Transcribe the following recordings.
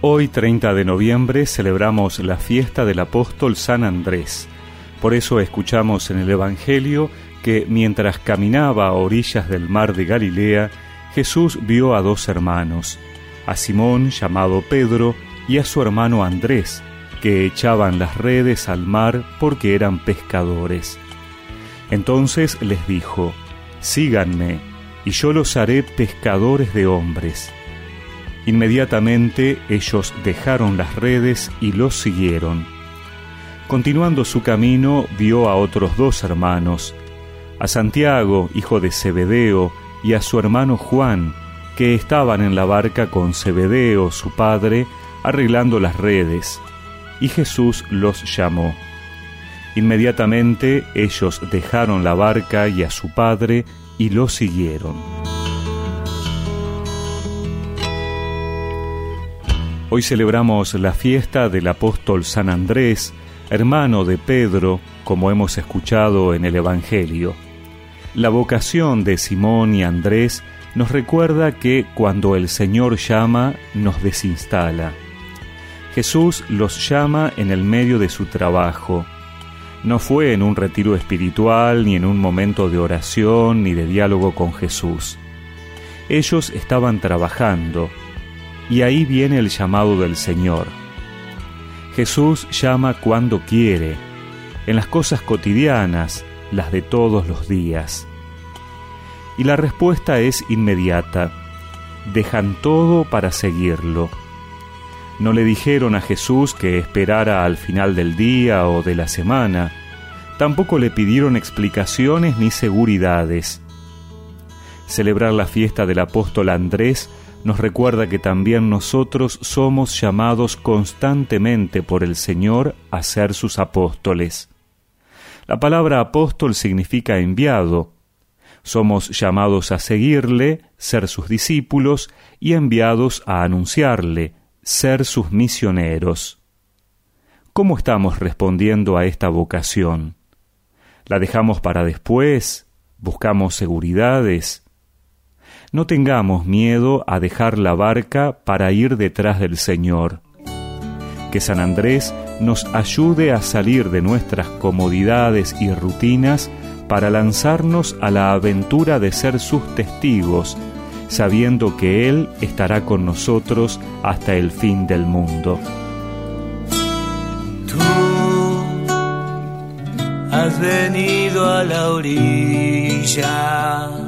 Hoy 30 de noviembre celebramos la fiesta del apóstol San Andrés. Por eso escuchamos en el Evangelio que mientras caminaba a orillas del mar de Galilea, Jesús vio a dos hermanos, a Simón llamado Pedro y a su hermano Andrés, que echaban las redes al mar porque eran pescadores. Entonces les dijo, Síganme, y yo los haré pescadores de hombres. Inmediatamente ellos dejaron las redes y los siguieron. Continuando su camino vio a otros dos hermanos, a Santiago, hijo de Zebedeo, y a su hermano Juan, que estaban en la barca con Zebedeo, su padre, arreglando las redes. Y Jesús los llamó. Inmediatamente ellos dejaron la barca y a su padre y lo siguieron. Hoy celebramos la fiesta del apóstol San Andrés, hermano de Pedro, como hemos escuchado en el Evangelio. La vocación de Simón y Andrés nos recuerda que cuando el Señor llama, nos desinstala. Jesús los llama en el medio de su trabajo. No fue en un retiro espiritual, ni en un momento de oración, ni de diálogo con Jesús. Ellos estaban trabajando, y ahí viene el llamado del Señor. Jesús llama cuando quiere, en las cosas cotidianas, las de todos los días. Y la respuesta es inmediata. Dejan todo para seguirlo. No le dijeron a Jesús que esperara al final del día o de la semana. Tampoco le pidieron explicaciones ni seguridades. Celebrar la fiesta del apóstol Andrés nos recuerda que también nosotros somos llamados constantemente por el Señor a ser sus apóstoles. La palabra apóstol significa enviado. Somos llamados a seguirle, ser sus discípulos y enviados a anunciarle, ser sus misioneros. ¿Cómo estamos respondiendo a esta vocación? ¿La dejamos para después? ¿Buscamos seguridades? No tengamos miedo a dejar la barca para ir detrás del Señor. Que San Andrés nos ayude a salir de nuestras comodidades y rutinas para lanzarnos a la aventura de ser sus testigos, sabiendo que Él estará con nosotros hasta el fin del mundo. Tú has venido a la orilla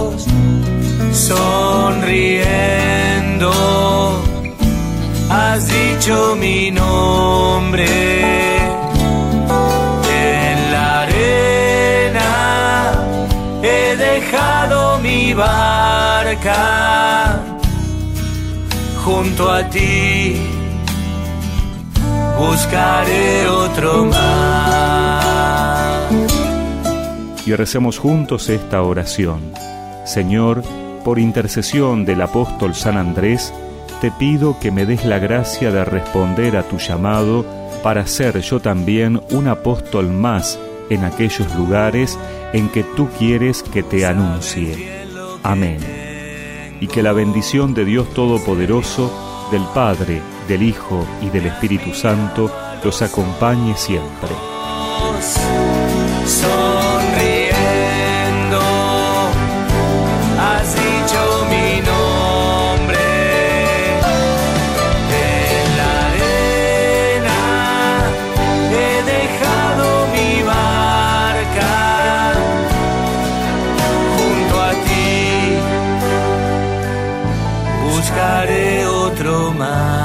has dicho mi nombre. En la arena he dejado mi barca junto a ti. Buscaré otro mar. Y recemos juntos esta oración. Señor, por intercesión del apóstol San Andrés, te pido que me des la gracia de responder a tu llamado para ser yo también un apóstol más en aquellos lugares en que tú quieres que te anuncie. Amén. Y que la bendición de Dios Todopoderoso, del Padre, del Hijo y del Espíritu Santo los acompañe siempre. Más.